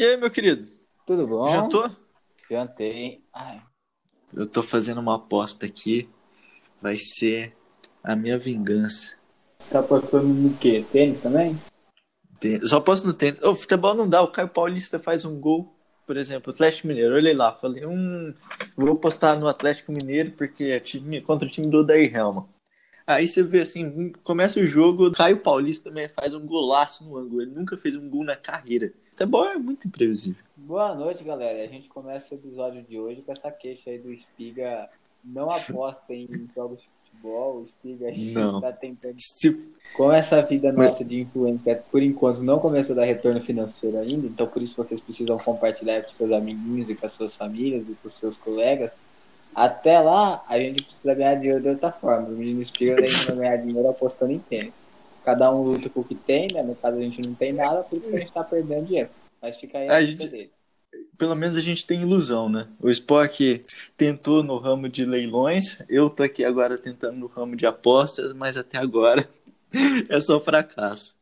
E aí, meu querido? Tudo bom? Jantou? Jantei. Ai, Eu tô fazendo uma aposta aqui. Vai ser a minha vingança. tá apostando no quê? Tênis também? Tem- Só aposto no tênis. O futebol não dá. O Caio Paulista faz um gol, por exemplo, Atlético Mineiro. Olhei lá, falei, hum, vou apostar no Atlético Mineiro porque é time, contra o time do Odair Helma. Aí você vê assim, começa o jogo, o Caio Paulista também faz um golaço no ângulo. Ele nunca fez um gol na carreira. Futebol é muito imprevisível. Boa noite, galera. A gente começa o episódio de hoje com essa queixa aí do Espiga. Não aposta em jogos de futebol. O Espiga aí Não. tá tentando. Se- Com essa vida Mas- nossa de influência, por enquanto não começou a dar retorno financeiro ainda, então por isso vocês precisam compartilhar com seus amiguinhos e com as suas famílias e com seus colegas. Até lá, a gente precisa ganhar dinheiro de outra forma. O menino Espiga ainda vai ganhar dinheiro apostando em tênis. Cada um luta com o que tem, né? No caso a gente não tem nada, por isso que a gente tá perdendo dinheiro. Mas fica aí a, A dica gente- dele. pelo menos a gente tem ilusão, né? O Spock tentou no ramo de leilões, eu tô aqui agora tentando no ramo de apostas, mas até agora é só fracasso.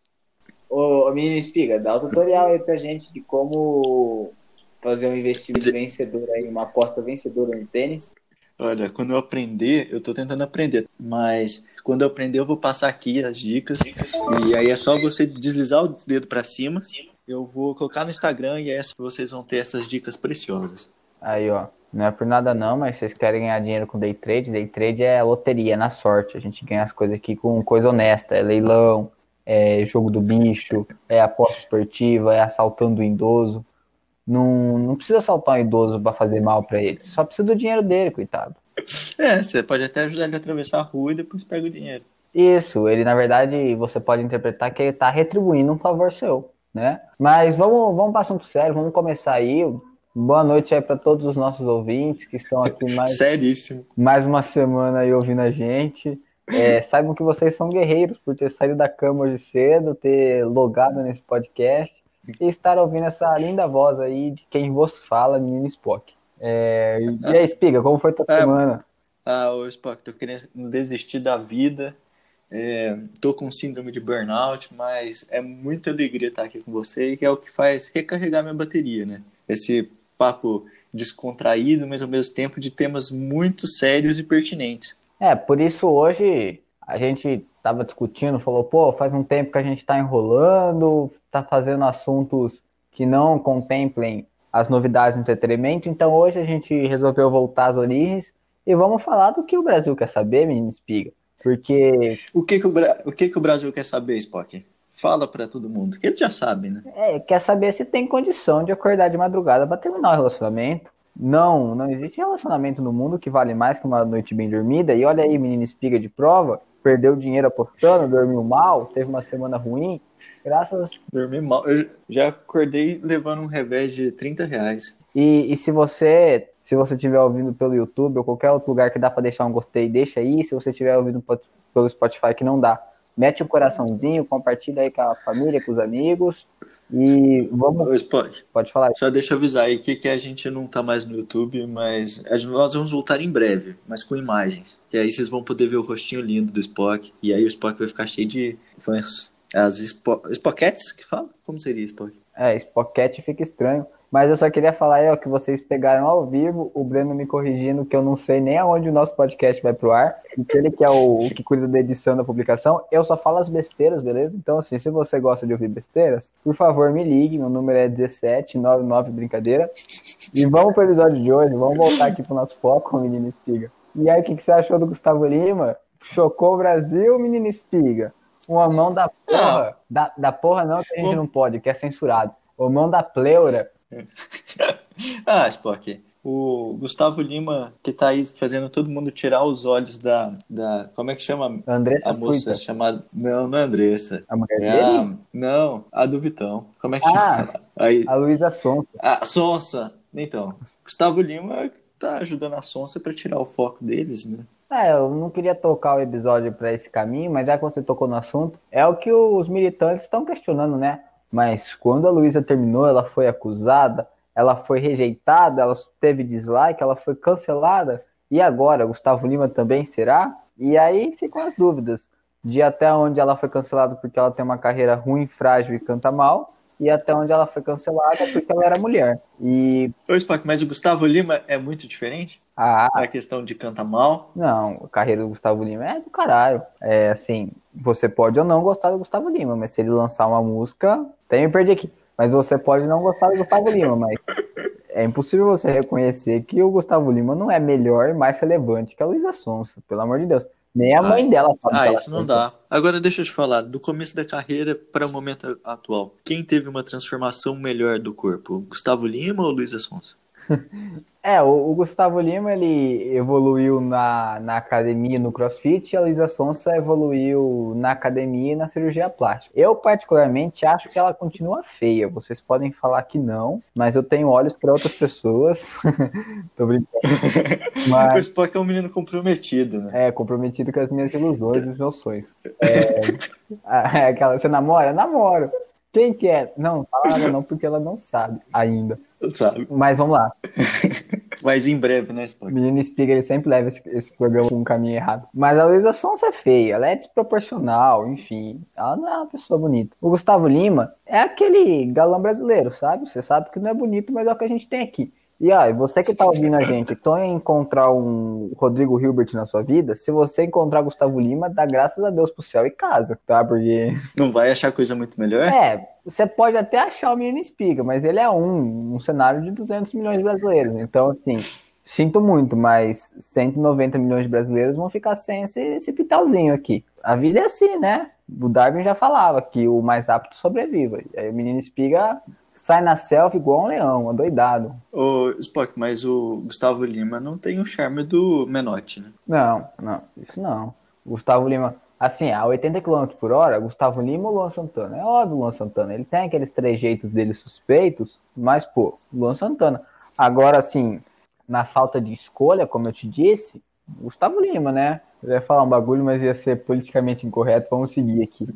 Ô, ô menino Espiga, dá o tutorial aí pra gente de como fazer um investimento vencedor aí, uma aposta vencedora no tênis. Olha, quando eu aprender, eu tô tentando aprender, mas quando eu aprender eu vou passar aqui as dicas e aí é só você deslizar o dedo pra cima. Eu vou colocar no Instagram e aí vocês vão ter essas dicas preciosas. Aí, ó. Não é por nada não, mas vocês querem ganhar dinheiro com day trade? Day trade é loteria, é na sorte. A gente ganha as coisas aqui com coisa honesta. É leilão, é jogo do bicho, é aposta esportiva, é assaltando o idoso. Não, não precisa assaltar um idoso pra fazer mal pra ele. Só precisa do dinheiro dele, coitado. É, você pode até ajudar ele a atravessar a rua e depois pega o dinheiro. Isso, ele na verdade você pode interpretar que ele tá retribuindo um favor seu, né? Mas vamos, vamos para assunto sério, vamos começar aí. Boa noite aí para todos os nossos ouvintes que estão aqui mais, Seríssimo. mais uma semana aí ouvindo a gente. É, saibam que vocês são guerreiros por ter saído da cama hoje cedo, ter logado nesse podcast estar ouvindo essa linda voz aí de quem vos fala, menino Spock. É, e aí, Espiga, como foi tua É, semana? Ah, ô Spock, tô querendo desistir da vida. É, tô com síndrome de burnout, mas é muita alegria estar aqui com você e que é o que faz recarregar minha bateria, né? Esse papo descontraído, mas ao mesmo tempo de temas muito sérios e pertinentes. É, por isso hoje a gente tava discutindo, falou, pô, faz um tempo que a gente tá enrolando, tá fazendo assuntos que não contemplem as novidades do entretenimento, então hoje a gente resolveu voltar às origens e vamos falar do que o Brasil quer saber, menino Espiga. Porque O que que o, Bra- o, que que o Brasil quer saber, Spock? Fala pra todo mundo, que ele já sabe, né? é, quer saber se tem condição de acordar de madrugada para terminar o relacionamento. Não, não existe relacionamento no mundo que vale mais que uma noite bem dormida. E olha aí, menina espiga de prova, perdeu dinheiro apostando, dormiu mal, teve uma semana ruim. Graças. Dormi mal. Eu já acordei levando um revés de 30 reais. E, e se você se você estiver ouvindo pelo YouTube ou qualquer outro lugar que dá para deixar um gostei, deixa aí. Se você estiver ouvindo pelo Spotify que não dá, mete um coraçãozinho, compartilha aí com a família, com os amigos. E vamos. Spock, Pode falar. Só deixa eu avisar aí que, que a gente não tá mais no YouTube, mas nós vamos voltar em breve, mas com imagens. Que aí vocês vão poder ver o rostinho lindo do Spock. E aí o Spock vai ficar cheio de fãs. As Spo Spockettes que fala? Como seria Spock? É, Spocket fica estranho. Mas eu só queria falar aí, ó, que vocês pegaram ao vivo o Breno me corrigindo que eu não sei nem aonde o nosso podcast vai pro ar. E que ele que é o, o que cuida da edição da publicação. Eu só falo as besteiras, beleza? Então, assim, se você gosta de ouvir besteiras, por favor, me ligue. Meu número é 1799, brincadeira. E vamos pro episódio de hoje. Vamos voltar aqui pro nosso foco, menino Espiga. E aí, o que, que você achou do Gustavo Lima? Chocou o Brasil, menino Espiga? Uma mão da porra. Da, da porra não, que a gente não pode, que é censurado. Uma mão da pleura. Ah, Spock. O Gustavo Lima, que tá aí fazendo todo mundo tirar os olhos da. da como é que chama Andressa a moça Suíta, chamada. Não, não é Andressa. a mulher É a... Não, a do Vitão. Como é que Ah. chama? Aí, A Luísa Sonsa. A Sonsa. Então, Gustavo Lima tá ajudando a Sonsa pra tirar o foco deles, né? É, eu não queria tocar o episódio para esse caminho, mas já que você tocou no assunto, é o que os militantes estão questionando, né? Mas quando a Luísa terminou, ela foi acusada, ela foi rejeitada, ela teve dislike, ela foi cancelada. E agora, Gustavo Lima também será? E aí ficam as dúvidas de até onde ela foi cancelada porque ela tem uma carreira ruim, frágil e canta mal, e até onde ela foi cancelada porque ela era mulher. E Ô, Spock, mas o Gustavo Lima é muito diferente? A, A questão de cantar mal? Não, a carreira do Gustavo Lima é do caralho. É assim, você pode ou não gostar do Gustavo Lima, mas se ele lançar uma música, até me perdi aqui. Mas você pode não gostar do Gustavo Lima, mas é impossível você reconhecer que o Gustavo Lima não é melhor e mais relevante que a Luísa Sonsa, pelo amor de Deus. Nem a Ah, mãe dela sabe Ah, isso não canta. dá. Agora deixa eu te falar, do começo da carreira para o momento atual, quem teve uma transformação melhor do corpo? Gustavo Lima ou Luísa Sonsa? É, o, o Gustavo Lima ele evoluiu na, na academia no crossfit e a Luísa Sonsa evoluiu na academia e na cirurgia plástica. Eu, particularmente, acho que ela continua feia. Vocês podem falar que não, mas eu tenho olhos para outras pessoas. Tô brincando. O Mas Spock é um menino comprometido, né? é comprometido com as minhas ilusões e os meus sonhos. É, é aquela, você namora? Namoro. Quem que é? Não, fala não, porque ela não sabe ainda. Sabe? Mas vamos lá. Mas em breve, né, Spock? menino Espiga, ele sempre leva esse, esse programa um caminho errado. Mas a Luísa Sonsa é feia, ela é desproporcional, enfim. Ela não é uma pessoa bonita. O Gustavo Lima é aquele galã brasileiro, sabe? Você sabe que não é bonito, mas é o que a gente tem aqui. E ó, você que tá ouvindo a gente, sonha em encontrar um Rodrigo Hilbert na sua vida, se você encontrar Gustavo Lima, dá graças a Deus pro céu e casa, tá? Porque Não vai achar coisa muito melhor? é, você pode até achar o menino espiga, mas ele é um, um cenário de 200 milhões de brasileiros. Então, assim, sinto muito, mas 190 milhões de brasileiros vão ficar sem esse, esse pitalzinho aqui. A vida é assim, né? O Darwin já falava que o mais apto sobreviva. E aí o menino espiga sai na selfie igual um leão, adoidado. Ô, Spock, mas o Gustavo Lima não tem o charme do Menotti, né? Não, não, isso não. Gustavo Lima, assim, a 80 km por hora, Gustavo Lima ou Luan Santana? É óbvio o Luan Santana. Ele tem aqueles trejeitos dele suspeitos, mas, pô, Luan Santana. Agora, assim, na falta de escolha, como eu te disse, Gustavo Lima, né? Eu ia falar um bagulho, mas ia ser politicamente incorreto. Vamos seguir aqui.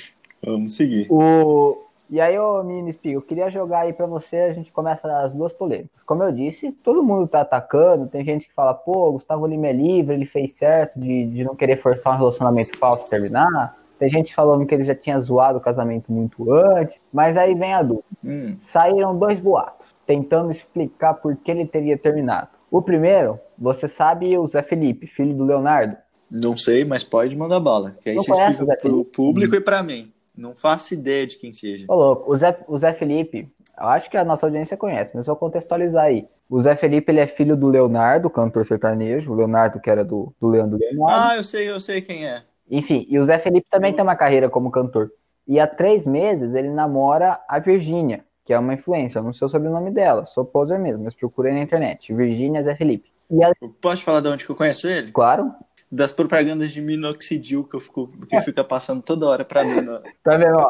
Vamos seguir. O... E aí, ô menino Espiga, eu queria jogar aí pra você, a gente começa as duas polêmicas. Como eu disse, todo mundo tá atacando, tem gente que fala, pô, Gustavo Lima é livre, ele fez certo de, de não querer forçar um relacionamento falso terminar. Tem gente falando que ele já tinha zoado o casamento muito antes. Mas aí vem a dúvida. Hum, Saíram dois boatos, tentando explicar por que ele teria terminado. O primeiro, você sabe o Zé Felipe, filho do Leonardo? não sei, mas pode mandar bala. Que aí Não você conhece explica pro público e pra mim. Não faço ideia de quem seja. Ô, louco, o Zé, o Zé Felipe, eu acho que a nossa audiência conhece, mas eu vou contextualizar aí. O Zé Felipe, ele é filho do Leonardo, cantor sertanejo, o Leonardo que era do, do Leandro Leonardo. Ah, eu sei, eu sei quem é. Enfim, e o Zé Felipe também tem uma carreira como cantor. E há três meses ele namora a Virgínia, que é uma influencer, eu não sei o sobrenome dela, sou poser mesmo, mas procurei na internet, Virgínia Zé Felipe. E ela, Pode falar de onde que eu conheço ele? claro, Das propagandas de minoxidil que eu fico, que fica passando toda hora pra mim. no- tá vendo, ó,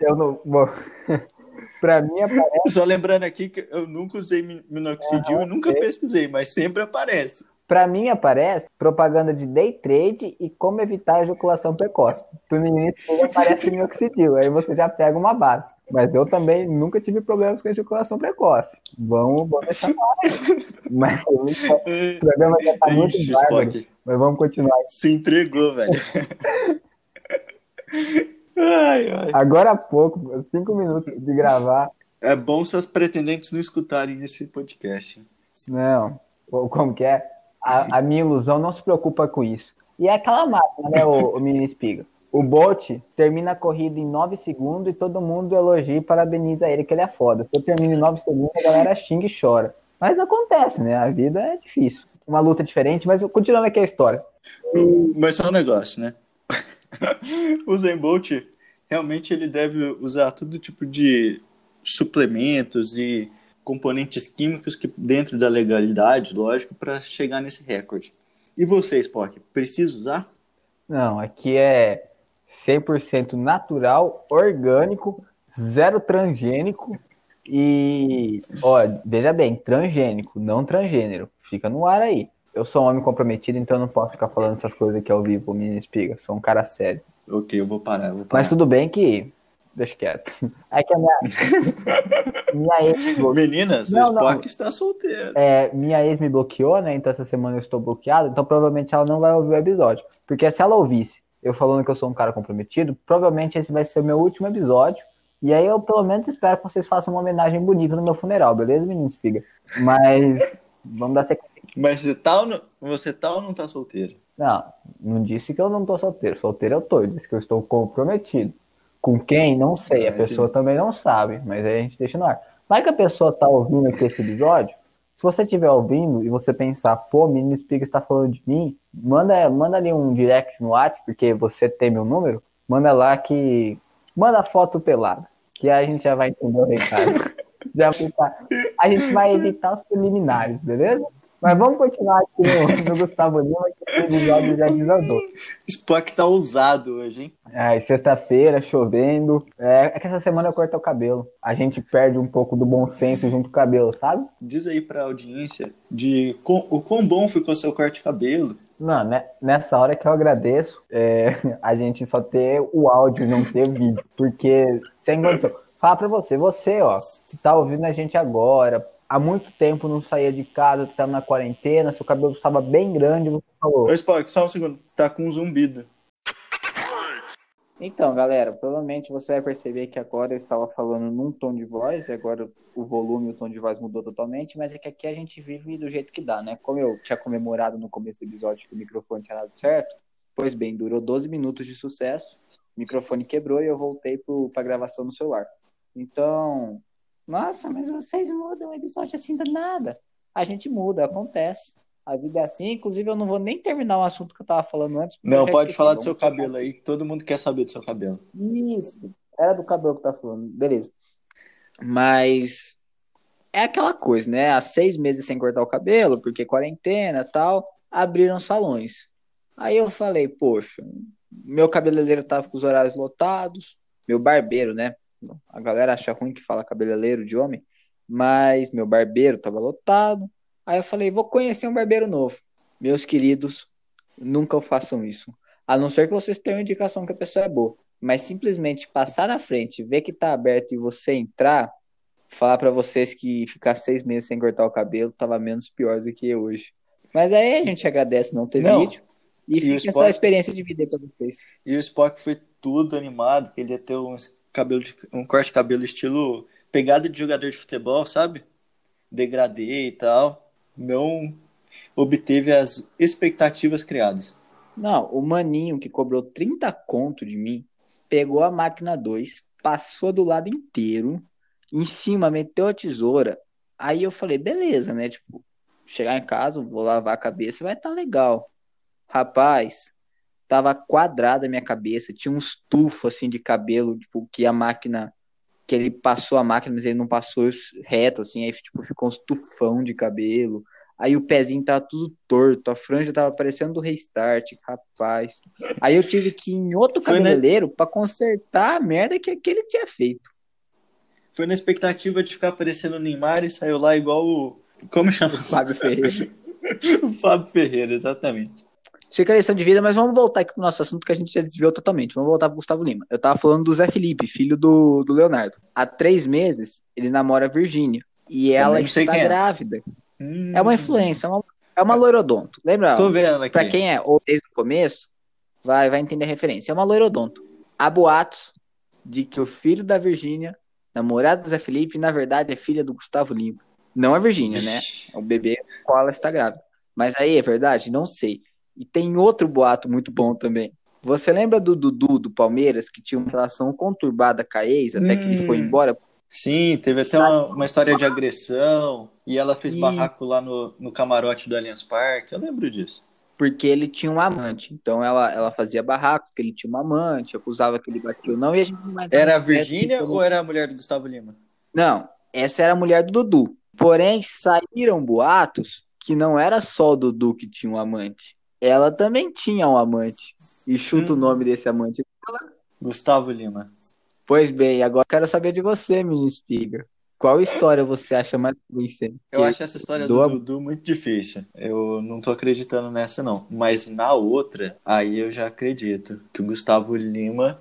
eu não, bom, pra mim aparece Só lembrando aqui que eu nunca usei mi- minoxidil e nunca sei. pesquisei, mas sempre aparece. Pra mim aparece propaganda de day trade e como evitar a ejaculação precoce. Pro menino aparece minoxidil, aí você já pega uma base. Mas eu também nunca tive problemas com ejaculação precoce. Vamos, vamos deixar lá. Mas o programa já tá muito bárbaro. Mas vamos continuar. se entregou, velho. ai, ai. Agora há pouco, cinco minutos de gravar. É bom seus pretendentes não escutarem esse podcast. Não, ou como que é? A, a minha ilusão não se preocupa com isso. E é aquela máquina, né, o, o menino espiga? O Bolt termina a corrida em 9 segundos e todo mundo elogia e parabeniza ele que ele é foda. Se eu termino em 9 segundos, a galera xinga e chora. Mas acontece, né? A vida é difícil. Uma luta diferente, mas continuando aqui a história. Mas só um negócio, né? o Zen Bolt, realmente ele deve usar todo tipo de suplementos e componentes químicos que dentro da legalidade, lógico, para chegar nesse recorde. E você, Spock, precisa usar? Não, aqui é 100% natural, orgânico, zero transgênico e, ó, veja bem, transgênico, não transgênero. Fica no ar aí. Eu sou um homem comprometido, então eu não posso ficar falando essas coisas aqui ao vivo, menina espiga. Sou um cara sério. Ok, eu vou parar, eu vou parar. Mas tudo bem que. Deixa quieto. É que a minha. minha ex me Meninas, Não, o Spock não. está solteiro. é, minha ex me bloqueou, né? Então essa semana eu estou bloqueado, então provavelmente ela não vai ouvir o episódio. Porque se ela ouvisse eu falando que eu sou um cara comprometido, provavelmente esse vai ser o meu último episódio E aí eu pelo menos espero que vocês façam uma homenagem bonita no meu funeral, beleza, menino espiga? Mas vamos dar sequência. Mas você tá, ou não, você tá ou não tá solteiro? Não, não disse que eu não tô solteiro. Solteiro eu tô, eu disse que eu estou comprometido. Com quem? Não sei. A pessoa também não sabe, mas aí a gente deixa no ar. Vai que a pessoa tá ouvindo aqui esse episódio? Se você estiver ouvindo e você pensar, pô, menino Espiga está falando de mim, manda, manda ali um direct no WhatsApp, porque você tem meu número. Manda lá que. Manda foto pelada. Que a gente já vai entender o recado. já fica- A gente vai evitar os preliminares, beleza? Mas vamos continuar aqui no, no Gustavo Lima, que o episódio já desandou. Spock tá ousado hoje, hein? Ai, sexta-feira, chovendo. É, é que essa semana eu corto o cabelo. A gente perde um pouco do bom senso junto com o cabelo, sabe? Diz aí pra audiência de com- o quão bom ficou seu corte de cabelo. Não, né, nessa hora que eu agradeço é, a gente só ter o áudio não ter vídeo. Porque, sem condição. Fala pra você, você, ó, que tá ouvindo a gente agora, há muito tempo não saía de casa, tá na quarentena, seu cabelo estava bem grande, você falou. Ô, Spock, só um segundo. Tá com um zumbido. Então, galera, provavelmente você vai perceber que agora eu estava falando num tom de voz, e agora o volume o tom de voz mudou totalmente, mas é que aqui a gente vive do jeito que dá, né? Como eu tinha comemorado no começo do episódio que o microfone tinha dado certo, pois bem, durou 12 minutos de sucesso, o microfone quebrou e eu voltei para a gravação no celular. Então, nossa, mas vocês mudam o episódio assim do nada. A gente muda, acontece. A vida é assim, inclusive eu não vou nem terminar o assunto que eu tava falando antes. Não, pode falar do seu cabelo aí, que todo mundo quer saber do seu cabelo. isso, era do cabelo que tá falando, beleza. Mas é aquela coisa, né? Há seis meses sem cortar o cabelo, porque quarentena e tal, abriram salões. Aí eu falei, poxa, meu cabeleireiro tava com os horários lotados, meu barbeiro, né? A galera acha ruim que fala cabeleireiro de homem, mas meu barbeiro tava lotado. Aí eu falei, vou conhecer um barbeiro novo. Meus queridos, nunca façam isso. A não ser que vocês tenham indicação que a pessoa é boa. Mas simplesmente passar na frente, ver que tá aberto e você entrar, falar pra vocês que ficar seis meses sem cortar o cabelo tava menos pior do que hoje. Mas aí a gente agradece não ter Não. vídeo. E, E fica o essa Spock- experiência de vida pra vocês. E o Spock foi tudo animado, que ele ia ter um, cabelo de- um corte de cabelo estilo pegada de jogador de futebol, sabe? Degradê e tal. Não obteve as expectativas criadas. Não, o maninho que cobrou 30 conto de mim, pegou a máquina 2, passou do lado inteiro, em cima meteu a tesoura. Aí eu falei, beleza, né? Tipo, chegar em casa, vou lavar a cabeça, vai estar legal. Rapaz, tava quadrada a minha cabeça, tinha um estufo assim de cabelo, tipo, que a máquina que ele passou a máquina, mas ele não passou reto assim, aí tipo ficou um estufão de cabelo. Aí o pezinho tava tudo torto, a franja tava parecendo do restart, rapaz. Aí eu tive que ir em outro cabeleireiro pra consertar a merda que aquele tinha feito. Foi na expectativa de ficar parecendo o Neymar e saiu lá igual o. Como chama? Fábio Ferreira. o Fábio Ferreira, exatamente. Fica a lição de vida, mas vamos voltar aqui pro nosso assunto que a gente já desviou totalmente. Vamos voltar pro Gustavo Lima. Eu tava falando do Zé Felipe, filho do, do Leonardo. Há três meses, ele namora a Virgínia. E ela está é. grávida. Hum, É uma influência, é uma, é uma loirodonto. Lembra? Tô vendo aqui. Pra quem é ou desde o começo, vai, vai entender a referência. É uma loirodonto. Há boatos de que o filho da Virgínia, namorado do Zé Felipe, na verdade é filha do Gustavo Lima. Não a Virgínia, né? É o bebê com o qual ela está grávida. Mas aí é verdade? Não sei. E tem outro boato muito bom também. Você lembra do Dudu do Palmeiras, que tinha uma relação conturbada com a ex, até que ele foi Hum. embora? Sim, teve até uma, uma história de agressão e ela fez E- barraco lá no, no camarote do Allianz Parque. Eu lembro disso. Porque ele tinha uma amante. Então ela, ela fazia barraco, porque ele tinha uma amante, acusava que ele batia ou não, e a gente não Era a Virgínia ou era a mulher do Gustavo Lima? Não, essa era a mulher do Dudu. Porém, saíram boatos que não era só o Dudu que tinha um amante. Ela também tinha um amante. E chuta Hum. o nome desse amante. Gustavo Lima. Pois bem, agora quero saber de você, menino Espiga. Qual história você acha mais convincente? Eu acho essa história do Doa- Dudu muito difícil. Eu não tô acreditando nessa, não. Mas na outra, aí eu já acredito que o Gustavo Lima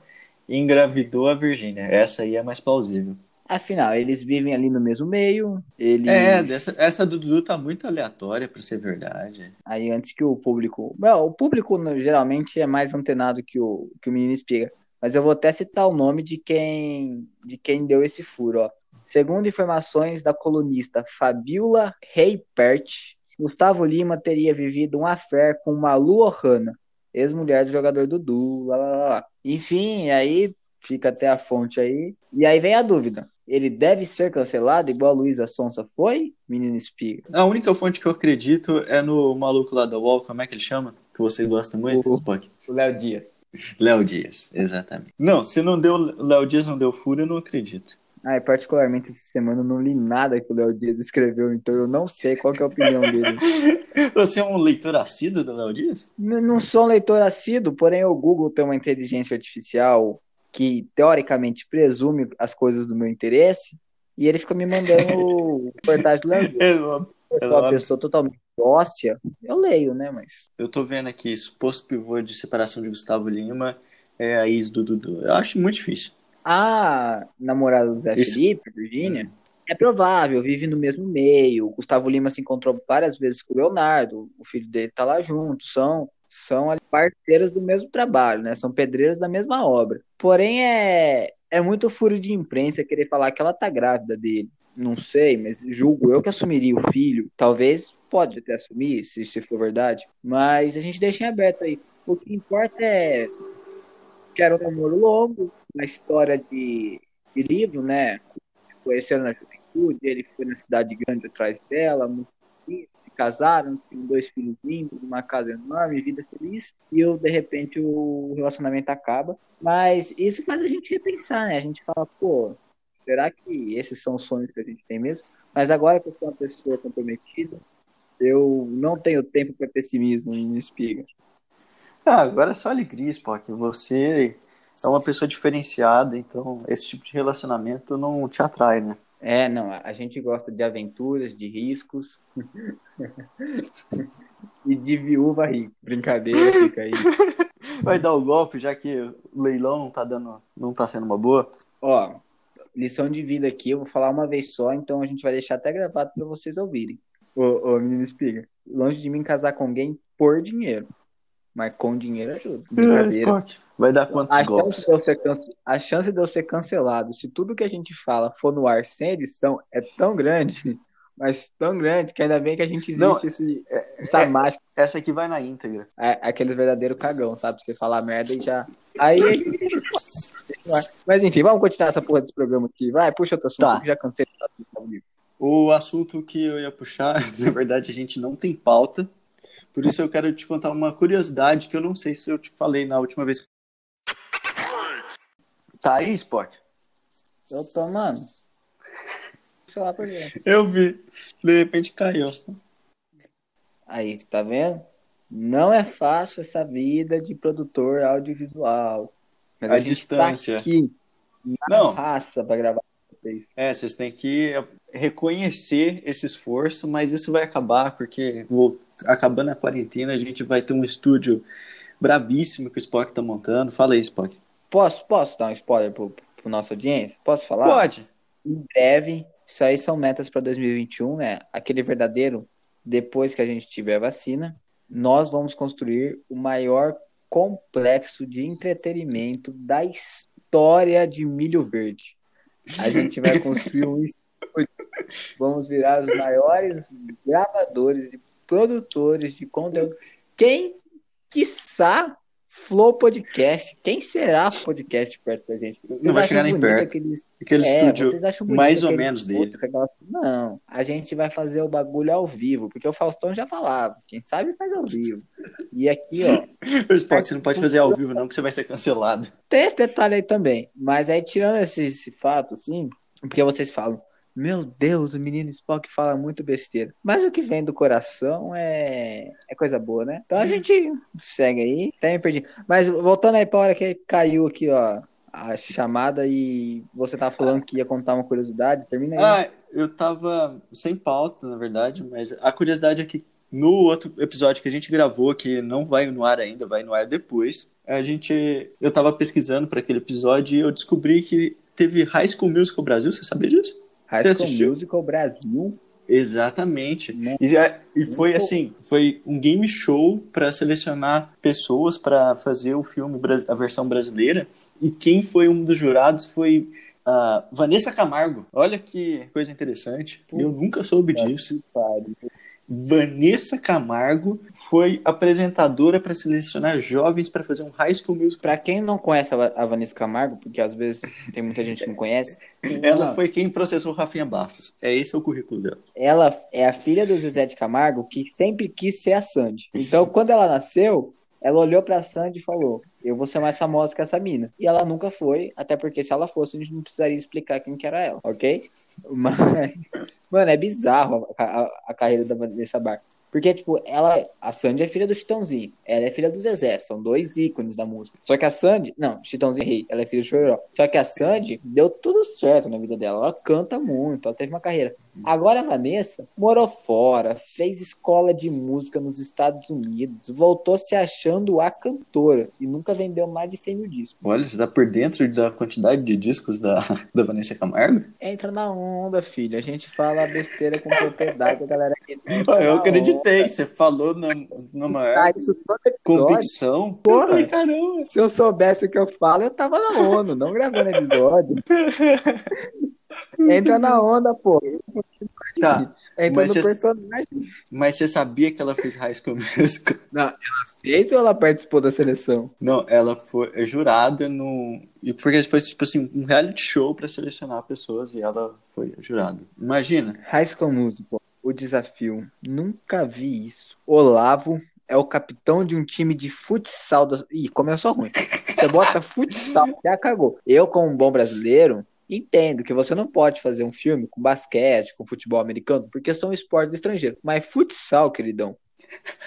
engravidou a Virgínia. Essa aí é mais plausível. Afinal, eles vivem ali no mesmo meio. Eles... É, dessa, essa do Dudu tá muito aleatória, pra ser verdade. Aí antes que o público. O público né, geralmente é mais antenado que o, que o menino espiga. mas eu vou até citar o nome de quem, de quem deu esse furo. Ó. Segundo informações da colunista Fabiola Reipert, Gustavo Lima teria vivido um affair com Malu Ohana, ex-mulher do jogador Dudu, lá, lá, lá. Enfim, aí fica até a fonte aí. E aí vem a dúvida. Ele deve ser cancelado igual a Luísa Sonsa foi, menino espiga? A única fonte que eu acredito é no maluco lá da UOL, como é que ele chama? Que você gosta muito, O- Spock. O Léo Dias. Léo Dias, exatamente. Não, se não deu Léo Dias, não deu furo, eu não acredito. Ah, e particularmente essa semana eu não li nada que o Léo Dias escreveu, então eu não sei qual é a opinião dele. Você é um leitor assíduo do Léo Dias? Não sou um leitor assíduo, porém o Google tem uma inteligência artificial que teoricamente presume as coisas do meu interesse e ele fica me mandando reportagem. É, óbvio. Eu É sou uma pessoa totalmente óssea, eu leio, né, mas... Eu tô vendo aqui, suposto pivô de separação de Gustavo Lima é a ex do Dudu. Eu acho muito difícil. A namorada do Zé Isso. Felipe, Virgínia, é provável, vive no mesmo meio. O Gustavo Lima se encontrou várias vezes com o Leonardo, o filho dele tá lá junto, são, são parceiras do mesmo trabalho, né? São pedreiras da mesma obra. Porém, é, é muito furo de imprensa querer falar que ela tá grávida dele. Não sei, mas julgo eu que assumiria o filho. Talvez pode até assumir, se, se for verdade. Mas a gente deixa em aberto aí. O que importa é que era um namoro longo, uma história de, de livro, né? Conheceram na juventude, ele foi na cidade grande atrás dela, muito casaram, tinham dois filhos lindos, uma casa enorme, vida feliz, e eu, de repente o relacionamento acaba. Mas isso faz a gente repensar, né? A gente fala, pô, será que esses são os sonhos que a gente tem mesmo? Mas agora que eu sou uma pessoa comprometida, eu não tenho tempo para pessimismo me espiga. Ah, agora é só alegria, Spock. Você é uma pessoa diferenciada, então esse tipo de relacionamento não te atrai, né? É, não, a gente gosta de aventuras, de riscos e de viúva rica. Brincadeira, fica aí. Vai dar o golpe, já que o leilão não tá dando, não tá sendo uma boa. Ó, lição de vida aqui, eu vou falar uma vez só, então a gente vai deixar até gravado para vocês ouvirem. Ô, ô, menino espiga, longe de mim casar com alguém por dinheiro, mas com dinheiro ajuda. Brincadeira. Spock. Vai dar quantos A chance, de eu ser cance- a chance de eu ser cancelado, se tudo que a gente fala for no ar sem edição, é tão grande, mas tão grande, que ainda bem que a gente existe Não, esse, essa é- mágica, Essa aqui vai na íntegra. é, aquele verdadeiro cagão, sabe? Você falar merda e já. Aí. Mas enfim, vamos continuar essa porra desse programa aqui. Vai, puxa outro assunto, Tá. que já cansei de. O assunto que eu ia puxar, na verdade, a gente não tem pauta. Por isso eu quero te contar uma curiosidade que eu não sei se eu te falei na última vez. Tá aí, Spock? Eu tô, mano. Deixa lá pra ver. Eu vi. De repente caiu. Aí, tá vendo? Não é fácil essa vida de produtor audiovisual. Mas A a, gente distância. tá aqui, Não, raça pra gravar com vocês. é, vocês têm que reconhecer esse esforço, mas isso vai acabar, porque vou- acabando a quarentena, a gente vai ter um estúdio brabíssimo que o Spock tá montando. Fala aí, Spock. Posso, posso dar um spoiler pro, pro nossa audiência? Posso falar? Pode. Em breve, isso aí são metas para 2021, né? Aquele verdadeiro, depois que a gente tiver a vacina, nós vamos construir o maior complexo de entretenimento da história de Milho Verde. A gente vai construir um estúdio. Vamos virar os maiores gravadores e produtores de conteúdo. Quem, quiçá, Flow Podcast. Quem será podcast perto da gente? Vocês Não vai chegar nem perto. aqueles Aquele é, estúdio mais ou menos dele. aquelas- Não, a gente vai fazer o bagulho ao vivo, porque o Faustão já falava, quem sabe faz ao vivo. E aqui, ó, Spock, você não pode fazer ao vivo, não, que você vai ser cancelado. tem esse detalhe aí também. Mas aí, tirando esse, esse fato, assim, porque vocês falam, meu Deus, o menino Spock fala muito besteira. Mas o que vem do coração é, é coisa boa, né? Então a gente segue aí. Até me perdi. Mas voltando aí pra hora que caiu aqui, ó, a chamada e você tava falando que ia contar uma curiosidade, termina aí. Ah, eu tava sem pauta, na verdade, mas a curiosidade é que no outro episódio que a gente gravou, que não vai no ar ainda, vai no ar depois, a gente. Eu tava pesquisando para aquele episódio e eu descobri que teve High School Musical Brasil, você sabia disso? High School assistiu? Musical Brasil. Exatamente. Né? E, e foi assim, foi um game show para selecionar pessoas para fazer o filme, a versão brasileira. E quem foi um dos jurados foi a Vanessa Camargo. Olha que coisa interessante. Eu nunca soube disso. Vanessa Camargo foi apresentadora para selecionar jovens para fazer um High School Musical. Pra quem não conhece a Va- a Vanessa Camargo, porque às vezes tem muita gente que não conhece, Ela foi quem processou Rafinha Bastos. É esse o currículo dela. ela é a filha do Zezé de Camargo que sempre quis ser a Sandy. Então, quando ela nasceu, ela olhou pra Sandy e falou: Eu vou ser mais famosa que essa mina. E ela nunca foi, até porque se ela fosse, a gente não precisaria explicar quem que era ela, ok? Mas, mano, é bizarro a, a- a carreira da Vanessa. Porque, tipo, ela, a Sandy é filha do Chitãozinho, ela é filha do Zezé, são dois ícones da música. Só que a Sandy, não, Chitãozinho rei, ela é filha do Chororó. Só que a Sandy deu tudo certo na vida dela, ela canta muito, ela teve uma carreira. Agora a Vanessa morou fora, fez escola de música nos Estados Unidos, voltou se achando a cantora e nunca vendeu mais de 100 mil discos. Olha, você tá por dentro da quantidade de discos da, da Vanessa Camargo? Entra na onda, filho. A gente fala besteira com propriedade, a galera. Ah, eu acreditei, você falou na, na onda. maior Tá, isso todo episódio. convicção. Porra. Caramba. Se eu soubesse o que eu falo, eu tava na ONU, não gravando episódio. Entra na onda, pô. Tá, Entra Mas no você- personagem. mas você sabia que ela fez High School Musical? Fez ou ela participou da seleção? Não, ela foi é jurada no. E porque foi tipo assim, um reality show pra selecionar pessoas e ela foi jurada. Imagina. High School Musical, o desafio. Nunca vi isso. Olavo é o capitão de um time de futsal. Da... Ih, começou ruim. Você bota futsal, já cagou. Eu, como um bom brasileiro, entendo que você não pode fazer um filme com basquete, com futebol americano, porque são esportes estrangeiros. Mas futsal, queridão.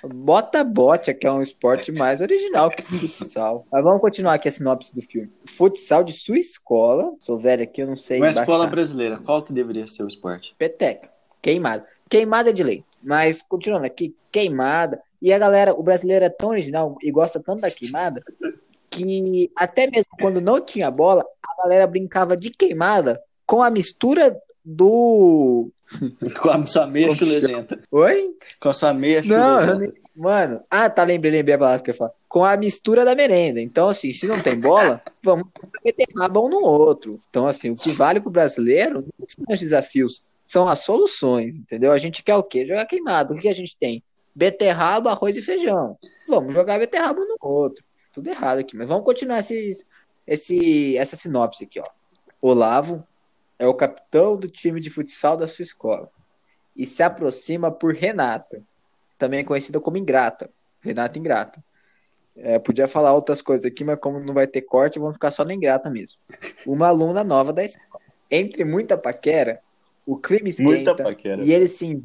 Bota bote, que é um esporte mais original que futsal. Mas vamos continuar aqui a sinopse do filme. Futsal de sua escola. Sou velho aqui, eu não sei. Uma escola baixar. brasileira, qual que deveria ser o esporte? Peteca. Queimada. Queimada é de lei. Mas, continuando aqui, queimada. E a galera, o brasileiro é tão original e gosta tanto da queimada que até mesmo quando não tinha bola, a galera brincava de queimada com a mistura do. Com a sua meia chulesenta. Oi? Com a sua meia Não, chulesenta. nem- Mano, ah, tá, lembrei, lembrei a palavra que eu falar. Com a mistura da merenda. Então, assim, se não tem bola, vamos meter raba um no outro. Então, assim, o que vale pro brasileiro não são os desafios, são as soluções, entendeu? A gente quer o quê? Jogar queimado. O que a gente tem? Beterraba, arroz e feijão. Vamos jogar beterraba um no outro. Tudo errado aqui, mas vamos continuar esses, esse, essa sinopse aqui, ó. Olavo é o capitão do time de futsal da sua escola e se aproxima por Renata, também conhecida como Ingrata. Renata Ingrata. É, podia falar outras coisas aqui, mas como não vai ter corte, vamos ficar só na Ingrata mesmo. Uma aluna nova da escola. Entre muita paquera, o clima esquenta Muita paquera. e ele se.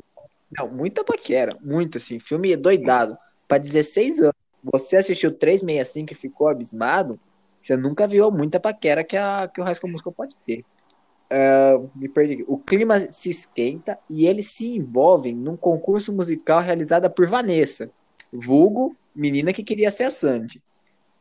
Não, muita paquera, muito assim. Filme doidado. Pra 16 anos. Você assistiu 365 e ficou abismado, você nunca viu muita paquera que, a, que o High School Musical pode ter. Ah, me perdi. O clima se esquenta e eles se envolvem num concurso musical realizado por Vanessa, vulgo menina que queria ser a Sandy,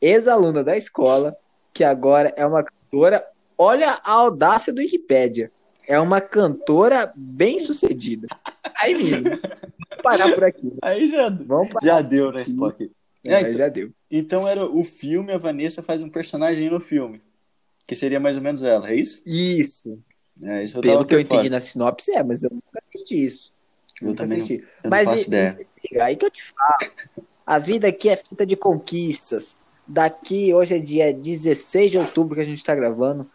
ex-aluna da escola, que agora é uma cantora. Olha a audácia do Wikipédia. É uma cantora bem sucedida. Aí, menino, vamos parar por aqui. Aí já, Vamos já deu na Spock. É, então- já deu. Então era o filme, a Vanessa faz um personagem no filme. Que seria mais ou menos ela, é isso? Isso. É, isso eu Pelo que eu fora. entendi na sinopse, é, mas eu nunca assisti isso. Eu nunca também não, assisti. eu Mas não faço e- ideia. Aí que eu te falo. A vida aqui é feita de conquistas. Daqui, hoje é dia 16 de outubro que a gente tá gravando.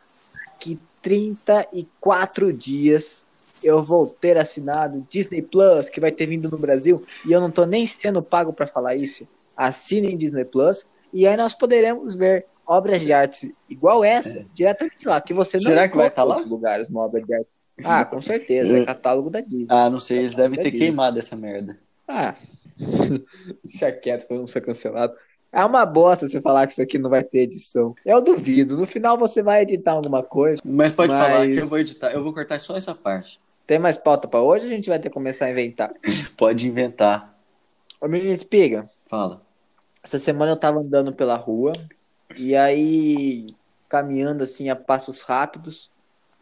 Daqui 34 dias eu vou ter assinado Disney Plus, que vai ter vindo no Brasil. E eu não tô nem sendo pago para falar isso. Assinem Disney Plus. E aí nós poderemos ver obras de arte igual essa, diretamente lá. Que você não É. Será que vai encontra tá lá? lugares uma obra de arte. Ah, com certeza. É catálogo da Disney. Ah, não sei, eles devem ter Entendi. queimado essa merda. Ah, deixa quieto pra não ser cancelado. É uma bosta você falar que isso aqui não vai ter edição. Eu duvido. No final você vai editar alguma coisa. Mas pode Mas- falar que eu vou editar. Eu vou cortar só essa parte. Tem mais pauta pra hoje? A gente vai ter que começar a inventar. Pode inventar. Ô, menino espiga, Fala. Essa semana eu tava andando pela rua e aí, caminhando assim a passos rápidos,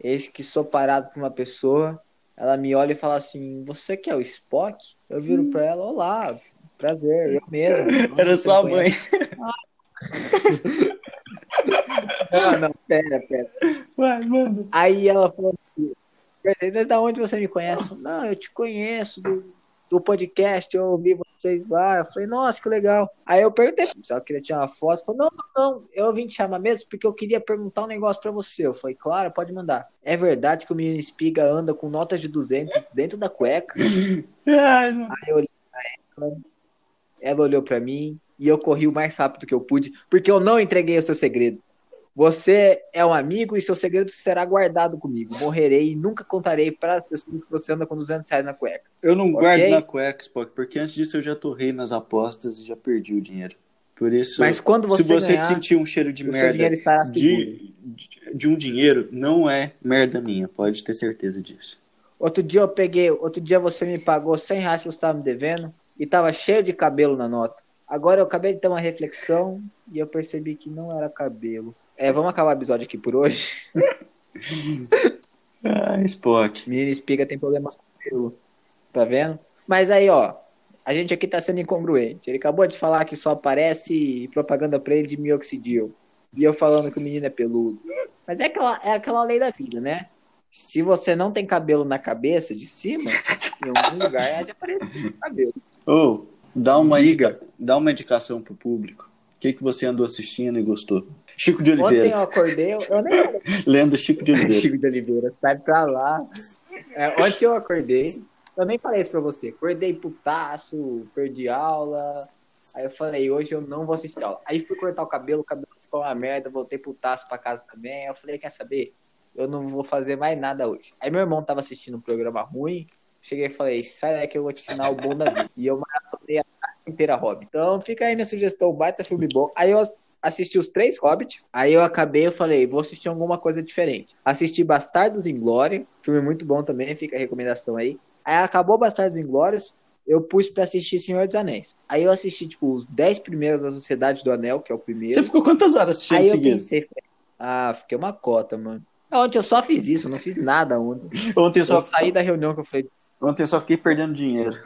eis que sou parado por uma pessoa. Ela me olha e fala assim: Você que é o Spock? Eu viro pra ela: Olá, prazer, eu mesmo. Era sua mãe. Não, não, pera, pera. Vai, mano. Aí ela falou assim, "Mas da onde você me conhece? Não, eu te conheço do, do podcast, eu ouvi vocês lá. Eu falei, nossa, que legal. Aí eu perguntei se ela queria tirar uma foto. Falou, não, não, não, eu vim te chamar mesmo porque eu queria perguntar um negócio pra você. Eu falei, claro, pode mandar. É verdade que o menino espiga anda com notas de 200 dentro da cueca? Ai, não. Aí eu olhei pra ela, ela olhou pra mim e eu corri o mais rápido que eu pude, porque eu não entreguei o seu segredo. Você é um amigo e seu segredo será guardado comigo. Morrerei e nunca contarei para as pessoas que você anda com 200 reais na cueca. Eu não Ok. guardo na cueca, Spock, porque antes disso eu já torrei nas apostas e já perdi o dinheiro. Por isso, Mas quando você se você ganhar, sentir um cheiro de merda de, de, de um dinheiro, não é merda minha, pode ter certeza disso. Outro dia eu peguei, outro dia você me pagou 100 reais que você estava me devendo e tava cheio de cabelo na nota. Agora eu acabei de ter uma reflexão e eu percebi que não era cabelo. É, vamos acabar o episódio aqui por hoje. Ah, Spock. Menina espiga tem problemas com cabelo. Tá vendo? Mas aí, ó, a gente aqui tá sendo incongruente. Ele acabou de falar que só aparece propaganda pra ele de mioxidil. E eu falando que o menino é peludo. Mas é aquela, é aquela lei da vida, né? Se você não tem cabelo na cabeça de cima, em algum lugar é de aparecer cabelo. Ô, dá uma indica- dá uma indicação pro público. O que, que você andou assistindo e gostou? Chico de Ontem Oliveira. eu acordei, eu, nem Lenda Chico de Oliveira. Chico de Oliveira, sai pra lá. É, ontem eu acordei, eu nem falei isso pra você. Acordei putaço, perdi aula. Aí eu falei, hoje eu não vou assistir aula. Aí fui cortar o cabelo, o cabelo ficou uma merda, voltei putaço pra casa também. Eu falei, quer saber? Eu não vou fazer mais nada hoje. Aí meu irmão tava assistindo um programa ruim. Cheguei e falei, sai daqui, eu vou te ensinar o bom da vida. E eu maratonei a inteira Hobbit. Então fica aí minha sugestão, baita filme bom. Aí eu assisti os três Hobbit. Aí eu acabei, eu falei, vou assistir alguma coisa diferente. Assisti Bastardos Inglória, filme muito bom também, fica a recomendação aí. Aí acabou Bastardos Inglórios, eu pus pra assistir Senhor dos Anéis. Aí eu assisti, tipo, os 10 primeiros da Sociedade do Anel, que é o primeiro. Você ficou quantas horas assistindo Aí eu seguido? pensei, ah, fiquei uma cota, mano. Ontem eu só fiz isso, eu não fiz nada ontem. Ontem eu Eu só, saí da reunião que eu falei, ontem eu só fiquei perdendo dinheiro.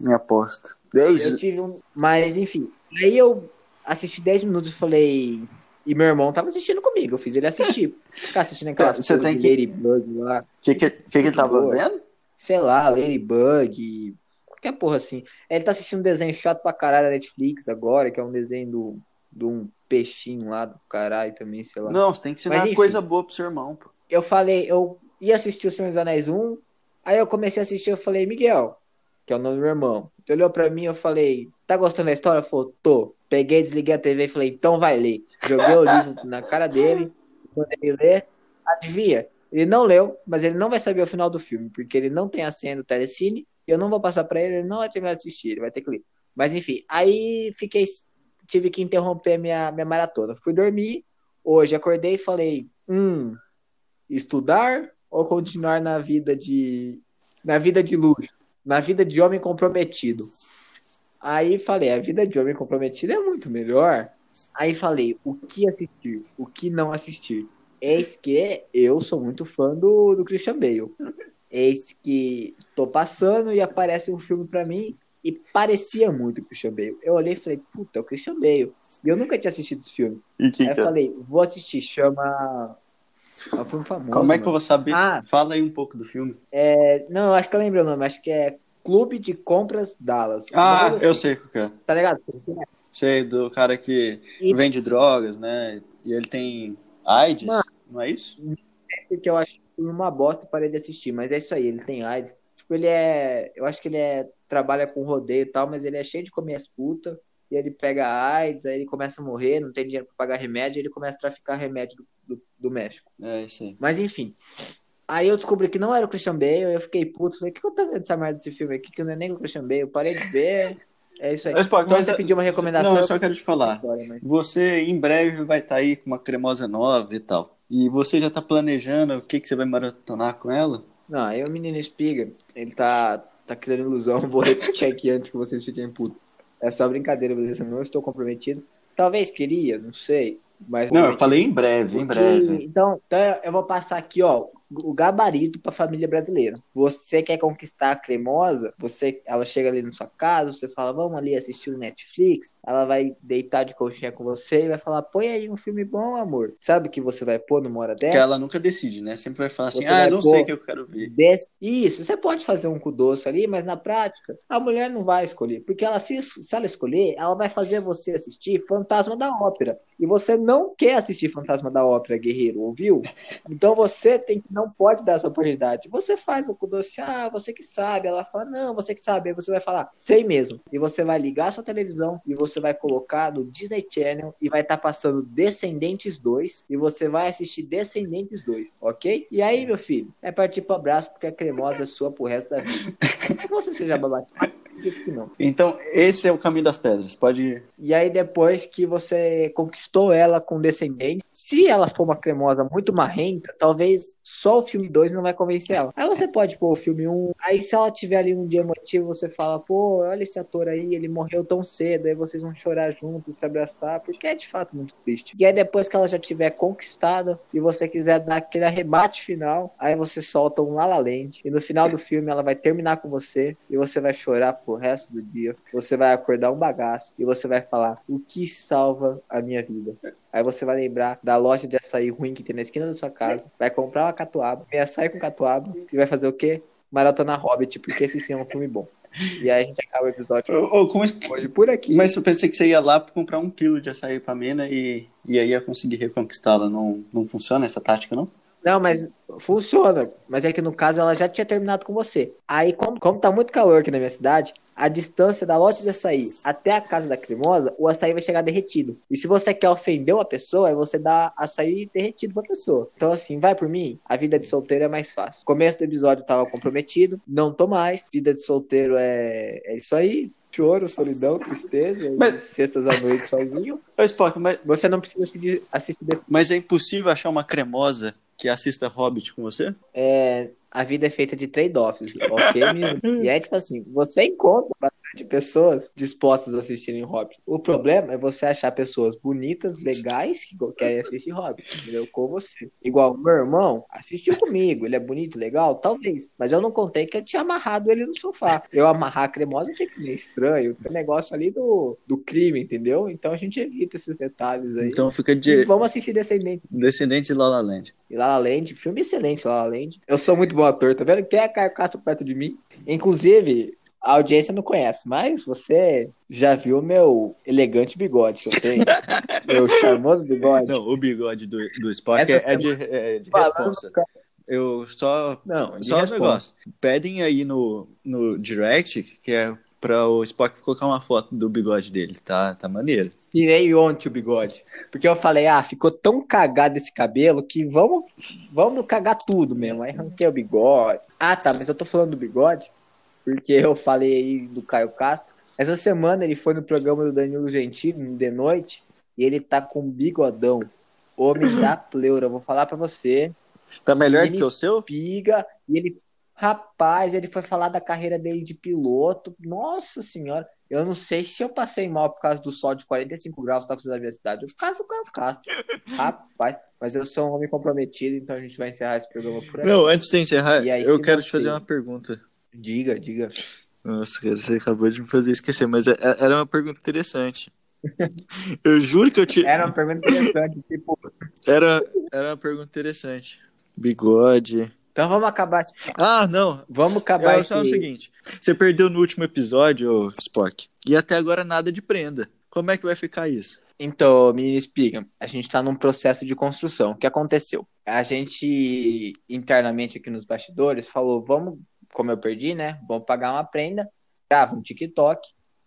Minha aposta. Dez. eu tive um. Mas, enfim. Aí eu assisti 10 minutos e falei. E meu irmão tava assistindo comigo, eu fiz ele assistir. Ficar assistindo aquelas Você tem que- Ladybug lá. O que, que, que, que ele tava Boa. vendo? Sei lá, Ladybug. Qualquer porra assim. Ele tá assistindo um desenho chato pra caralho da Netflix agora, que é um desenho do, de um peixinho lá do caralho também, sei lá. Não, você tem que ensinar Mas, coisa boa pro seu irmão, pô. eu falei, eu ia assistir o Senhor dos Anéis 1, aí eu comecei a assistir, eu falei, Miguel, que é o nome do meu irmão. Ele olhou pra mim, eu falei, tá gostando da história? Ele falou, tô. Peguei, desliguei a TV e falei, então vai ler. Joguei o livro na cara dele, mandei ele ler. Adivinha? Ele não leu, mas ele não vai saber o final do filme, porque ele não tem a senha do Telecine, eu não vou passar pra ele, ele não vai terminar de assistir, ele vai ter que ler. Mas enfim, aí fiquei, tive que interromper minha, minha maratona. Fui dormir, hoje acordei e falei, hum, estudar ou continuar na vida de na vida de luxo, na vida de homem comprometido. Aí falei, a vida de homem comprometido é muito melhor. Aí falei, o que assistir, o que não assistir. Eis que eu sou muito fã do, do Christian Bale. Eis que tô passando e aparece um filme pra mim e parecia muito o Christian Bale. Eu olhei e falei, puta, é o Christian Bale. E eu nunca tinha assistido esse filme. E que, Aí eu que- falei, vou assistir, chama. É um filme famoso. Como é que eu vou saber? Ah. Fala aí um pouco do filme. É, não, eu acho que eu lembrei o nome, acho que é Clube de Compras Dallas. Ah, Mas, eu assim, sei o que é. Tá ligado? Sei, do cara que E- vende drogas, né? E ele tem AIDS, Mano. não é isso? Porque eu acho que foi uma bosta e parei de assistir, mas é isso aí, ele tem AIDS. Tipo, ele é. Eu acho que ele é. Trabalha com rodeio e tal, mas ele é cheio de comer as putas. E ele pega AIDS, aí ele começa a morrer, não tem dinheiro pra pagar remédio, e ele começa a traficar remédio do, do, do México. É isso aí. Mas enfim. Aí eu descobri que não era o Christian Bale, eu fiquei puto, falei, o que eu tô vendo essa merda desse filme aqui, que não é nem o Christian Bale, eu parei de ver, é isso aí. Mas, Spock, Então você pediu uma recomendação. Não, eu só quero te falar. Agora, mas- Você em breve vai estar aí com uma cremosa nova e tal. E você já tá planejando o que, que você vai maratonar com ela? Não, aí o menino espiga, ele tá, tá criando ilusão, vou repetir aqui antes que vocês fiquem putos. É só brincadeira, beleza? Não estou comprometido. Talvez queria, não sei. Mas Não, eu falei em breve, em breve. Então, então eu vou passar aqui, ó, o gabarito para a família brasileira. Você quer conquistar a cremosa, você, ela chega ali na sua casa, você fala, vamos ali assistir o Netflix, ela vai deitar de conchinha com você e vai falar, põe aí um filme bom, amor. Sabe o que você vai pôr numa hora dessa? Que ela nunca decide, né? Sempre vai falar assim, Você ah, não sei o que eu quero ver. Des- Isso, você pode fazer um cu doce ali, mas na prática, a mulher não vai escolher. Porque ela, se, se ela escolher, ela vai fazer você assistir Fantasma da Ópera. E você não quer assistir Fantasma da Ópera, guerreiro, ouviu? Então você tem que não pode dar essa oportunidade. Você faz o doce, ah, você que sabe. Ela fala, não, você que sabe. Aí você vai falar, sei mesmo. E você vai ligar sua televisão e você vai colocar no Disney Channel e vai estar passando Descendentes 2 e você vai assistir Descendentes 2, ok? E aí, meu filho, é partir pro abraço porque a cremosa é sua pro resto da vida. Se você seja babaca, acredito que não. Então, esse é o caminho das pedras. Pode. E aí, depois que você conquistou ela com descendente, se ela for uma cremosa muito marrenta, talvez só o filme 2 não vai convencer ela. Aí você pode pôr o filme 1. Um, aí, se ela tiver ali um dia emotivo, você fala, pô, olha esse ator aí, ele morreu tão cedo. Aí vocês vão chorar juntos, se abraçar, porque é de fato muito triste. E aí, depois que ela já tiver conquistado e você quiser dar aquele arrebate final, aí você solta um La La Land. E no final do filme, ela vai terminar com você e você vai chorar pro resto do dia. Você vai acordar um bagaço e você vai falar o que salva a minha vida. Aí você vai lembrar da loja de açaí ruim que tem na esquina da sua casa, vai comprar uma catuaba, meia açaí com catuaba e vai fazer o quê? Maratona Hobbit, porque esse sim é um filme bom. E aí a gente acaba o episódio como é- hoje por aqui. Mas eu pensei que você ia lá pra comprar um quilo de açaí pra Mena e, e aí ia conseguir reconquistá-la. Não, não funciona essa tática, não? Não, mas funciona. Mas é que no caso ela já tinha terminado com você. Aí, como, como tá muito calor aqui na minha cidade, a distância da lote de açaí até a casa da cremosa, o açaí vai chegar derretido. E se você quer ofender uma pessoa, aí você dá açaí derretido pra pessoa. Então, assim, vai por mim, a vida de solteiro é mais fácil. Começo do episódio eu tava comprometido, não tô mais. Vida de solteiro é, é isso aí. Choro, solidão, tristeza, Mas- sextas à noite sozinho. Ô, Spock, mas, Você não precisa assistir, assistir desse mas é impossível achar uma cremosa que assista Hobbit com você? é, a vida é feita de trade-offs, ok? E é tipo assim, você encontra bastante pessoas dispostas a assistirem Hobbit. O problema é você achar pessoas bonitas, legais, que querem assistir Hobbit, entendeu? Com você. Igual, meu irmão assistiu comigo, ele é bonito, legal? Talvez. Mas eu não contei que eu tinha amarrado ele no sofá. Eu amarrar a cremosa fica meio estranho. Tem negócio ali do, do crime, entendeu? Então a gente evita esses detalhes aí. Então fica E de vamos assistir Descendentes. Descendentes de La La Land. E La La Land, filme excelente, La La Land. Eu sou muito bom ator, tá vendo? É Caio Castro perto de mim? Inclusive, a audiência não conhece, mas você já viu meu elegante bigode que eu tenho? meu charmoso bigode. Não, o bigode do, do Spock é, é de, é de. Eu só Não, Só um responsa. negócio. Pedem aí no, no direct, que é pra o Spock colocar uma foto do bigode dele. Tá, tá maneiro. Tirei ontem o bigode. Porque eu falei, ah, ficou tão cagado esse cabelo que vamos, vamos cagar tudo mesmo. Aí arranquei o bigode. Ah, tá, mas eu tô falando do bigode porque eu falei aí do Caio Castro. Essa semana ele foi no programa do Danilo Gentili, de noite, e ele tá com um bigodão. Homem da pleura, eu vou falar pra você. Tá melhor que o seu? Piga, e ele, rapaz, ele foi falar da carreira dele de piloto. Nossa senhora, eu não sei se eu passei mal por causa do sol de 45 graus que tá precisando da minha cidade, por causa do Caio Castro. Rapaz, mas eu sou um homem comprometido, então a gente vai encerrar esse programa por aqui. Não, antes de encerrar, aí, eu quero você- te fazer uma pergunta. Diga, diga. Nossa, cara, você acabou de me fazer esquecer, mas é- é- era uma pergunta interessante. Eu juro que eu te. Era uma pergunta interessante, tipo. Era, era uma pergunta interessante. Bigode. Então vamos acabar esse. Ah, não. Vamos acabar É esse. só o seguinte: você perdeu no último episódio, Spock, e até agora nada de prenda. Como é que vai ficar isso? Então, menina espiga, a gente está num processo de construção. O que aconteceu? A gente, internamente aqui nos bastidores, falou: vamos, como eu perdi, né? Vamos pagar uma prenda, grava um TikTok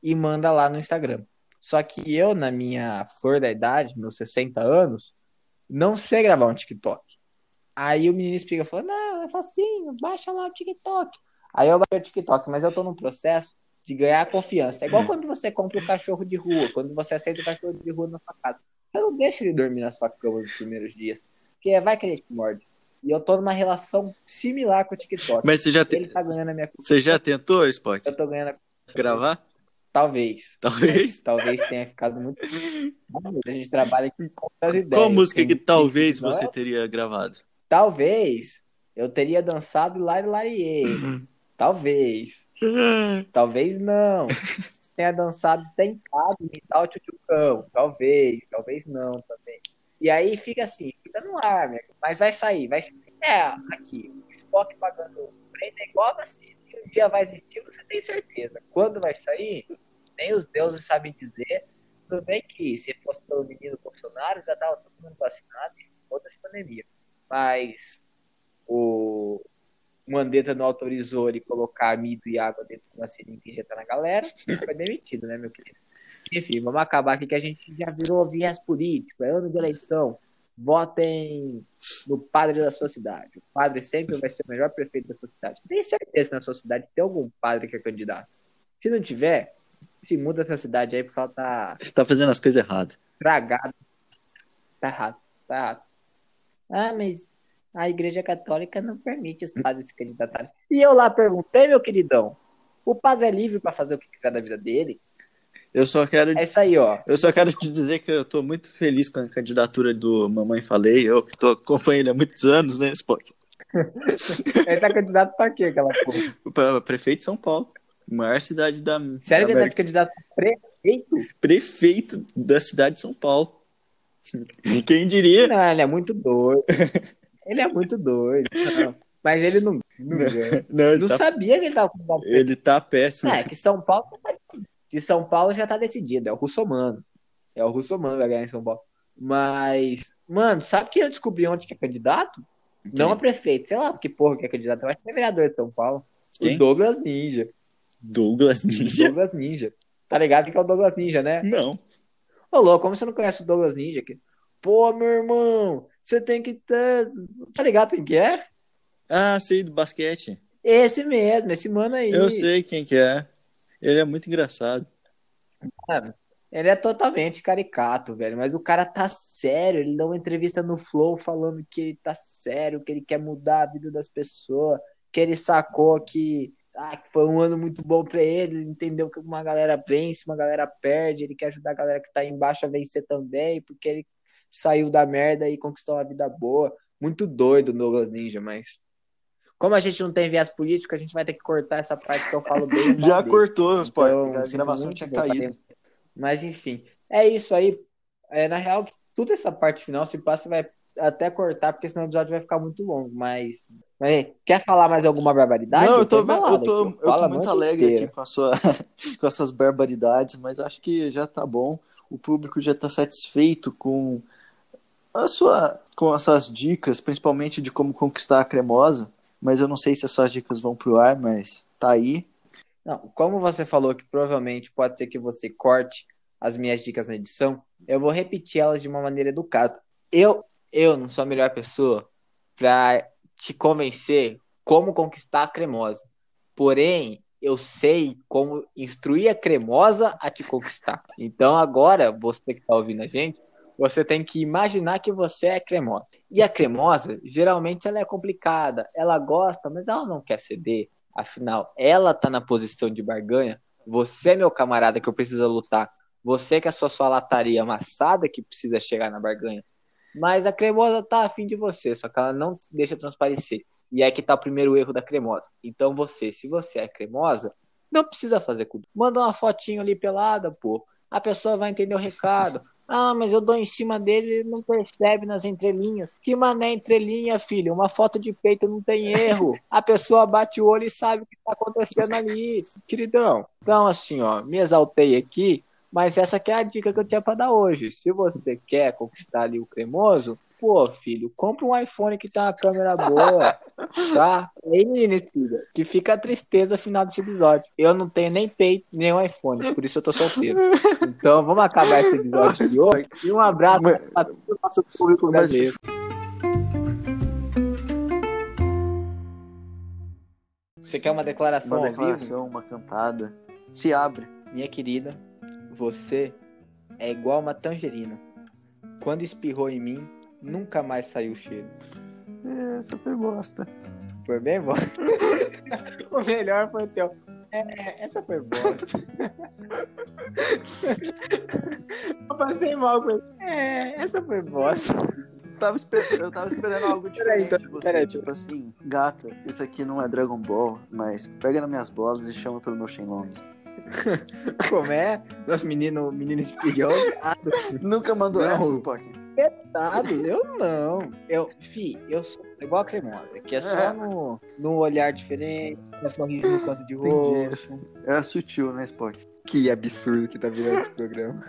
e manda lá no Instagram. Só que eu, na minha flor da idade, meus 60 anos, não sei gravar um TikTok. Aí o menino espiga falou: não, é facinho, baixa lá o TikTok. Aí eu baixei o TikTok, mas eu tô num processo de ganhar confiança. É igual quando você compra o cachorro de rua, quando você aceita o cachorro de rua na sua casa. Você não deixa ele dormir na sua cama nos primeiros dias, porque vai que ele te morde. E eu tô numa relação similar com o TikTok. Mas você já, Ele te... tá ganhando a minha você já tentou, Spock? Eu tô ganhando a Gravar? Talvez. Talvez. Talvez tenha ficado muito. A gente trabalha aqui com as ideias. Qual música que com- talvez é? você teria gravado? Talvez eu teria dançado Lari Lariê. Talvez. Talvez não. Tenha dançado tentado imitar o Tchutchucão. Talvez, talvez não também. E aí fica assim, fica no ar, né? mas vai sair, vai sair. É, aqui, o Spock pagando prêmio é igual assim, um dia vai existir, você tem certeza. Quando vai sair, nem os deuses sabem dizer. Tudo bem que se fosse pelo menino Bolsonaro, já tava todo mundo vacinado e foda-se pandemia. Mas o Mandetta não autorizou ele colocar amido e água dentro de uma seringa e injetar na galera, foi demitido, né, meu querido? Enfim, vamos acabar aqui que a gente já virou viés político, é ano de eleição. Votem no padre da sua cidade. O padre sempre vai ser o melhor prefeito da sua cidade. Tem certeza na sua cidade tem algum padre que é candidato. Se não tiver, se muda essa cidade aí porque ela tá. Tá fazendo as coisas erradas. Tragada. Tá errado, tá errado. Ah, mas a Igreja Católica não permite os padres se candidatarem. E eu lá perguntei, meu queridão, o padre é livre para fazer o que quiser da vida dele? Eu só quero. É isso aí, ó. Eu só quero te dizer que eu tô muito feliz com a candidatura do Mamãe Falei. Eu que tô acompanhando ele há muitos anos, né, Spock? ele tá candidato pra quê, aquela porra? Pra prefeito de São Paulo. Maior cidade da. Sério da que ele tá candidato a prefeito? Prefeito da cidade de São Paulo. E quem diria? Não, ele é muito doido. ele é muito doido. Não. Mas ele não. Não, não, ele não tá, sabia que ele tava candidato a ele tá péssimo. É, que São Paulo de São Paulo já tá decidido, é o Russomano. É o Russomano vai ganhar em São Paulo. Mas, mano, sabe que eu descobri ontem que é candidato? Não a prefeito, sei lá, porque porra que é candidato. Eu acho que é vereador de São Paulo. Quem? O Douglas Ninja. Douglas Ninja? Douglas Ninja. Tá ligado que é o Douglas Ninja, né? Não. Ô, louco, como você não conhece o Douglas Ninja? aqui? Pô, meu irmão, você tem que ter. Tá ligado quem que é? Ah, sei, do basquete. Esse mesmo, esse mano aí. Eu sei quem que é. Ele é muito engraçado. Mano, ele é totalmente caricato, velho. Mas o cara tá sério. Ele dá uma entrevista no Flow falando que ele tá sério, que ele quer mudar a vida das pessoas, que ele sacou que, ah, que foi um ano muito bom pra ele. Ele entendeu que uma galera vence, uma galera perde. Ele quer ajudar a galera que tá aí embaixo a vencer também, porque ele saiu da merda e conquistou uma vida boa. Muito doido o Douglas Ninja, mas como a gente não tem viés político, a gente vai ter que cortar essa parte que eu falo bem. Já dele. cortou, Então, a gravação tinha caído. Mas enfim, é isso aí. É, na real, toda essa parte final, se passa, vai até cortar, porque senão o episódio vai ficar muito longo. Mas, quer falar mais alguma barbaridade? Não, eu tô, eu tô, eu tô falo a muito alegre inteira. aqui com, a sua, com essas barbaridades, mas acho que já tá bom. O público já tá satisfeito com a sua, com essas dicas, principalmente de como conquistar a cremosa. Mas eu não sei se as suas dicas vão pro ar, mas tá aí. Não, como você falou que provavelmente pode ser que você corte as minhas dicas na edição, eu vou repetir elas de uma maneira educada. Eu, eu não sou a melhor pessoa para te convencer como conquistar a cremosa. Porém, eu sei como instruir a cremosa a te conquistar. Então agora, você que está ouvindo a gente, você tem que imaginar que você é cremosa. E a cremosa, geralmente, ela é complicada. Ela gosta, mas ela não quer ceder. Afinal, ela tá na posição de barganha. Você, meu camarada, que eu preciso lutar. Você que é só sua lataria amassada que precisa chegar na barganha. Mas a cremosa tá afim de você, só que ela não deixa transparecer. E é que tá o primeiro erro da cremosa. Então você, se você é cremosa, não precisa fazer cuidado. Manda uma fotinho ali pelada, pô. A pessoa vai entender o recado. Ah, mas eu dou em cima dele ele não percebe nas entrelinhas. Que mané entrelinha, filho? Uma foto de peito não tem erro. A pessoa bate o olho e sabe o que tá acontecendo ali, queridão. Então, assim, ó, me exaltei aqui, mas essa aqui é a dica que eu tinha pra dar hoje. Se você quer conquistar ali o cremoso, pô, filho, compra um iPhone que tem uma câmera boa, tá? Aí, meninas, filha, que fica a tristeza final desse episódio. Eu não tenho nem peito, nem um iPhone, por isso eu tô solteiro. Então, vamos acabar esse episódio de hoje. E um abraço Mas- para todo o nosso público Mas- brasileiro. Você quer uma declaração Uma ao vivo? declaração, uma cantada. Se abre. Minha querida, você é igual uma tangerina. Quando espirrou em mim, nunca mais saiu o cheiro. Essa foi bosta. Foi bem bom? o melhor foi o teu. É, essa foi bosta. Eu passei mal com ele. É, essa foi bosta. tava esperando, eu tava esperando algo Peraí, diferente então, de você. peraí. Tipo assim, gata, isso aqui não é Dragon Ball, mas pega nas minhas bolas e chama pelo meu Shenlong. Como é? Nosso menino, menino espião. Nunca mandou Não. essa, Spock. Petado, eu não. Eu, fi, eu sou igual a cremosa, que é só É. no, no olhar diferente, no sorriso no canto de rosto. É sutil, né, Spock? Que absurdo que tá virando esse programa.